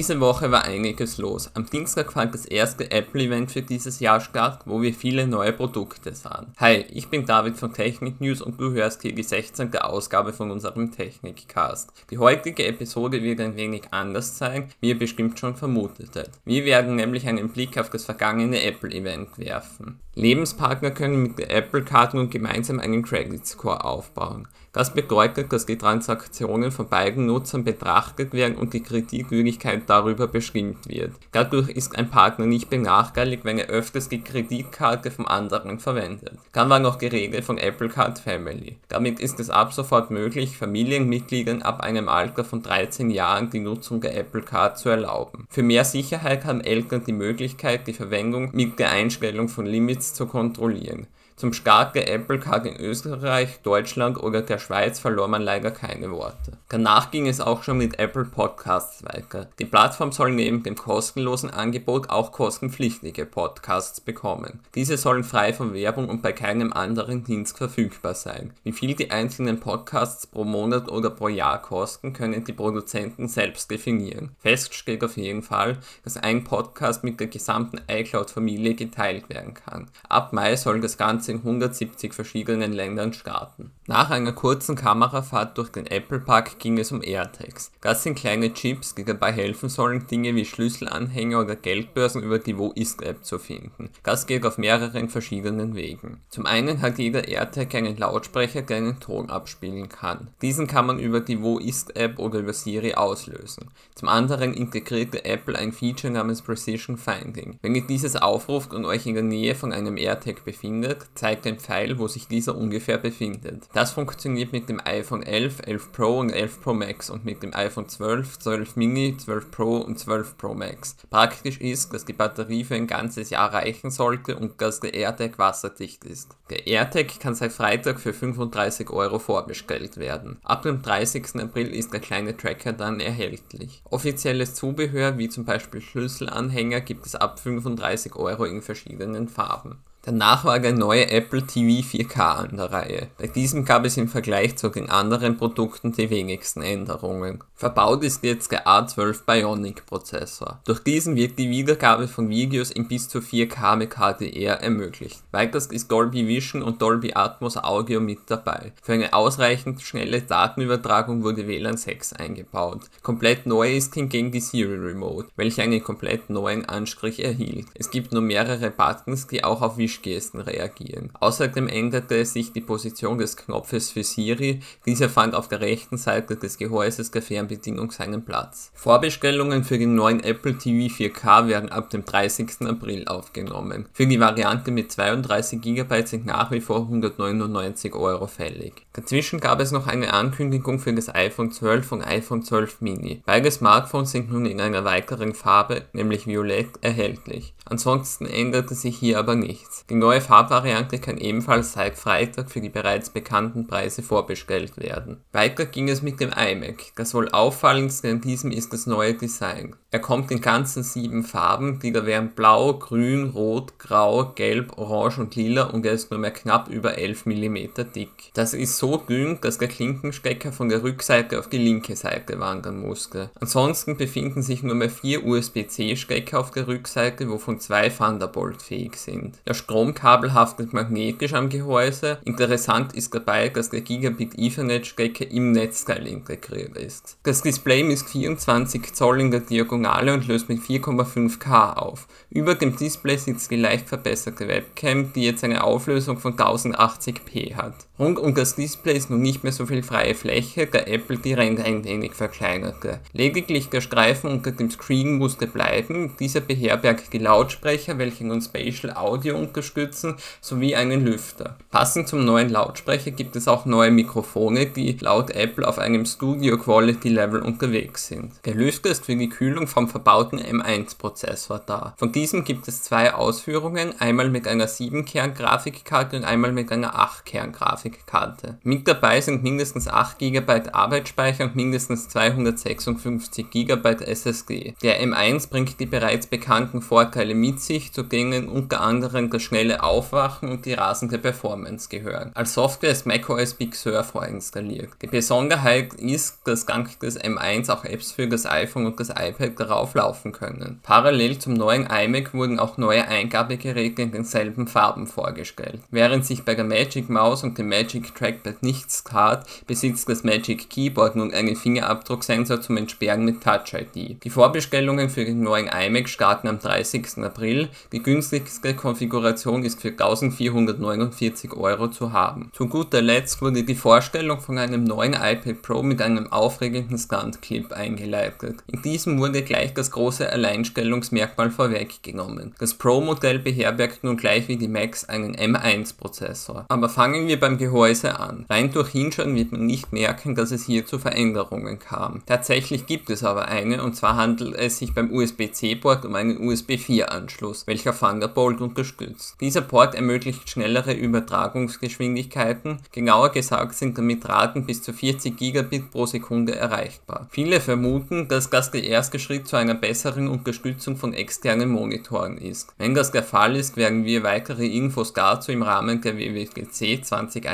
Diese Woche war einiges los. Am Dienstag fand das erste Apple-Event für dieses Jahr statt, wo wir viele neue Produkte sahen. Hi, ich bin David von Technik News und du hörst hier die 16. Ausgabe von unserem Technikcast. Die heutige Episode wird ein wenig anders sein, wie ihr bestimmt schon vermutetet. Wir werden nämlich einen Blick auf das vergangene Apple-Event werfen. Lebenspartner können mit der Apple-Karte nun gemeinsam einen Credit Score aufbauen. Das bedeutet, dass die Transaktionen von beiden Nutzern betrachtet werden und die Kreditwürdigkeit darüber bestimmt wird. Dadurch ist ein Partner nicht benachteiligt, wenn er öfters die Kreditkarte vom anderen verwendet. Dann war noch die Rede von Apple Card Family. Damit ist es ab sofort möglich, Familienmitgliedern ab einem Alter von 13 Jahren die Nutzung der Apple Card zu erlauben. Für mehr Sicherheit haben Eltern die Möglichkeit, die Verwendung mit der Einstellung von Limits zu kontrollieren. Zum Start der Apple Card in Österreich, Deutschland oder der Schweiz verlor man leider keine Worte. Danach ging es auch schon mit Apple Podcasts weiter. Die Plattform soll neben dem kostenlosen Angebot auch kostenpflichtige Podcasts bekommen. Diese sollen frei von Werbung und bei keinem anderen Dienst verfügbar sein. Wie viel die einzelnen Podcasts pro Monat oder pro Jahr kosten, können die Produzenten selbst definieren. Fest steht auf jeden Fall, dass ein Podcast mit der gesamten iCloud-Familie geteilt werden kann. Ab Mai soll das Ganze in 170 verschiedenen Ländern starten. Nach einer kurzen Kamerafahrt durch den Apple Park ging es um AirTags. Das sind kleine Chips, die dabei helfen sollen, Dinge wie Schlüsselanhänger oder Geldbörsen über die Wo ist App zu finden. Das geht auf mehreren verschiedenen Wegen. Zum einen hat jeder AirTag einen Lautsprecher, der einen Ton abspielen kann. Diesen kann man über die Wo ist App oder über Siri auslösen. Zum anderen integrierte Apple ein Feature namens Precision Finding. Wenn ihr dieses aufruft und euch in der Nähe von einem AirTag befindet, zeigt den Pfeil, wo sich dieser ungefähr befindet. Das funktioniert mit dem iPhone 11, 11 Pro und 11 Pro Max und mit dem iPhone 12, 12 Mini, 12 Pro und 12 Pro Max. Praktisch ist, dass die Batterie für ein ganzes Jahr reichen sollte und dass der AirTag wasserdicht ist. Der AirTag kann seit Freitag für 35 Euro vorbestellt werden. Ab dem 30. April ist der kleine Tracker dann erhältlich. Offizielles Zubehör wie zum Beispiel Schlüsselanhänger gibt es ab 35 Euro in verschiedenen Farben. Danach war der neue Apple TV 4K an der Reihe. Bei diesem gab es im Vergleich zu den anderen Produkten die wenigsten Änderungen. Verbaut ist jetzt der A12 Bionic Prozessor. Durch diesen wird die Wiedergabe von Videos in bis zu 4K mit HDR ermöglicht. Weiters ist Dolby Vision und Dolby Atmos Audio mit dabei. Für eine ausreichend schnelle Datenübertragung wurde WLAN 6 eingebaut. Komplett neu ist hingegen die Siri Remote, welche einen komplett neuen Anstrich erhielt. Es gibt nur mehrere Buttons, die auch auf Vision Wischgesten reagieren. Außerdem änderte sich die Position des Knopfes für Siri, dieser fand auf der rechten Seite des Gehäuses der Fernbedienung seinen Platz. Vorbestellungen für den neuen Apple TV 4K werden ab dem 30. April aufgenommen. Für die Variante mit 32 GB sind nach wie vor 199 Euro fällig. Dazwischen gab es noch eine Ankündigung für das iPhone 12 und iPhone 12 Mini. Beide Smartphones sind nun in einer weiteren Farbe, nämlich Violett, erhältlich. Ansonsten änderte sich hier aber nichts. Die neue Farbvariante kann ebenfalls seit Freitag für die bereits bekannten Preise vorbestellt werden. Weiter ging es mit dem iMac. Das wohl auffallendste an diesem ist das neue Design. Er kommt in ganzen sieben Farben, die da wären blau, grün, rot, grau, gelb, orange und lila und er ist nur mehr knapp über 11 mm dick. Das ist so dünn, dass der Klinkenstecker von der Rückseite auf die linke Seite wandern musste. Ansonsten befinden sich nur mehr vier USB-C-Stecker auf der Rückseite, wovon zwei Thunderbolt fähig sind. Der Stromkabel haftet magnetisch am Gehäuse. Interessant ist dabei, dass der Gigabit Ethernet-Stecker im Netzteil integriert ist. Das Display misst 24 Zoll in der Diagonale und löst mit 4,5K auf. Über dem Display sitzt die leicht verbesserte Webcam, die jetzt eine Auflösung von 1080p hat. Rund um das Display ist nun nicht mehr so viel freie Fläche, da Apple die Ränder ein wenig verkleinerte. Lediglich der Streifen unter dem Screen musste bleiben, dieser beherbergt die Lautsprecher, welche nun Spatial Audio unterstützen, sowie einen Lüfter. Passend zum neuen Lautsprecher gibt es auch neue Mikrofone, die laut Apple auf einem Studio Quality Level unterwegs sind. Der Lüfter ist für die Kühlung vom verbauten M1-Prozessor da. Von diesem gibt es zwei Ausführungen, einmal mit einer 7-Kern-Grafikkarte und einmal mit einer 8-Kern-Grafikkarte. Grafikkarte. Mit dabei sind mindestens 8 GB Arbeitsspeicher und mindestens 256 GB SSD. Der M1 bringt die bereits bekannten Vorteile mit sich, zu denen unter anderem das schnelle Aufwachen und die rasende Performance gehören. Als Software ist macOS Big Sur vorinstalliert. Die Besonderheit ist, dass dank des M1 auch Apps für das iPhone und das iPad darauf laufen können. Parallel zum neuen iMac wurden auch neue Eingabegeräte in denselben Farben vorgestellt. Während sich bei der Magic Mouse und dem Magic Trackpad nichts tat, besitzt das Magic Keyboard nun einen Fingerabdrucksensor zum Entsperren mit Touch ID. Die Vorbestellungen für den neuen iMac starten am 30. April. Die günstigste Konfiguration ist für 1449 Euro zu haben. Zu guter Letzt wurde die Vorstellung von einem neuen iPad Pro mit einem aufregenden Stunt-Clip eingeleitet. In diesem wurde gleich das große Alleinstellungsmerkmal vorweggenommen. Das Pro-Modell beherbergt nun gleich wie die Macs einen M1-Prozessor. Aber fangen wir beim Gehäuse an. Rein durch Hinschauen wird man nicht merken, dass es hier zu Veränderungen kam. Tatsächlich gibt es aber eine und zwar handelt es sich beim USB-C-Port um einen USB 4-Anschluss, welcher Thunderbolt unterstützt. Dieser Port ermöglicht schnellere Übertragungsgeschwindigkeiten, genauer gesagt sind damit Raten bis zu 40 Gigabit pro Sekunde erreichbar. Viele vermuten, dass das der erste Schritt zu einer besseren Unterstützung von externen Monitoren ist. Wenn das der Fall ist, werden wir weitere Infos dazu im Rahmen der WWDC 2021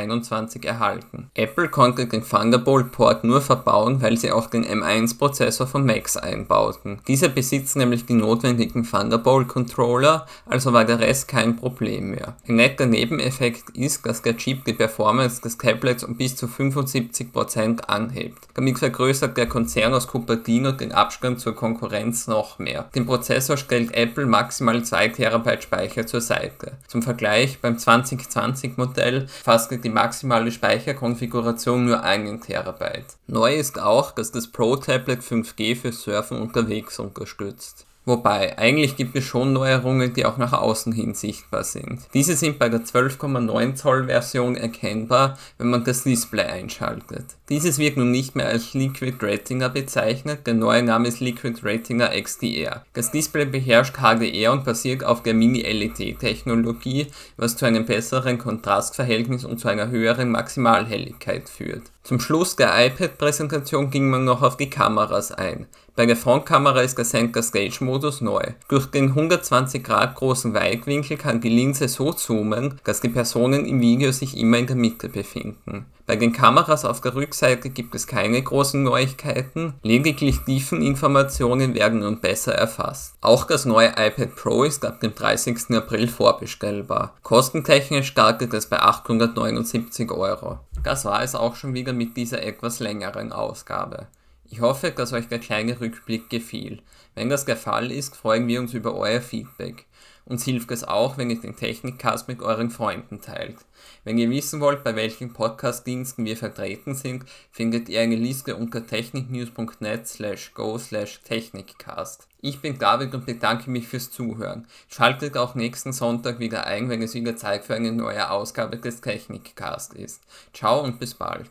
erhalten. Apple konnte den Thunderbolt-Port nur verbauen, weil sie auch den M1-Prozessor von Macs einbauten. Dieser besitzt nämlich die notwendigen Thunderbolt-Controller, also war der Rest kein Problem mehr. Ein netter Nebeneffekt ist, dass der Chip die Performance des Tablets um bis zu 75% anhebt. Damit vergrößert der Konzern aus Cupertino den Abstand zur Konkurrenz noch mehr. Den Prozessor stellt Apple maximal 2 TB Speicher zur Seite. Zum Vergleich, beim 2020 Modell fasste die maximale Speicherkonfiguration nur 1 TB. Neu ist auch, dass das Pro Tablet 5G für Surfen unterwegs unterstützt. Wobei, eigentlich gibt es schon Neuerungen, die auch nach außen hin sichtbar sind. Diese sind bei der 12,9 Zoll Version erkennbar, wenn man das Display einschaltet. Dieses wird nun nicht mehr als Liquid Retina bezeichnet, der neue Name ist Liquid Retina XDR. Das Display beherrscht HDR und basiert auf der Mini-LED-Technologie, was zu einem besseren Kontrastverhältnis und zu einer höheren Maximalhelligkeit führt. Zum Schluss der iPad-Präsentation ging man noch auf die Kameras ein. Bei der Frontkamera ist der Center Stage Modus neu. Durch den 120 Grad großen Weitwinkel kann die Linse so zoomen, dass die Personen im Video sich immer in der Mitte befinden. Bei den Kameras auf der Rückseite gibt es keine großen Neuigkeiten, lediglich Tiefeninformationen werden nun besser erfasst. Auch das neue iPad Pro ist ab dem 30. April vorbestellbar. Kostentechnisch startet es bei 879 Euro. Das war es auch schon wieder mit dieser etwas längeren Ausgabe. Ich hoffe, dass euch der kleine Rückblick gefiel. Wenn das der Fall ist, freuen wir uns über euer Feedback. Uns hilft es auch, wenn ihr den Technikcast mit euren Freunden teilt. Wenn ihr wissen wollt, bei welchen Podcast-Diensten wir vertreten sind, findet ihr eine Liste unter techniknews.net slash go slash technikcast. Ich bin David und bedanke mich fürs Zuhören. Schaltet auch nächsten Sonntag wieder ein, wenn es wieder Zeit für eine neue Ausgabe des Technikcast ist. Ciao und bis bald.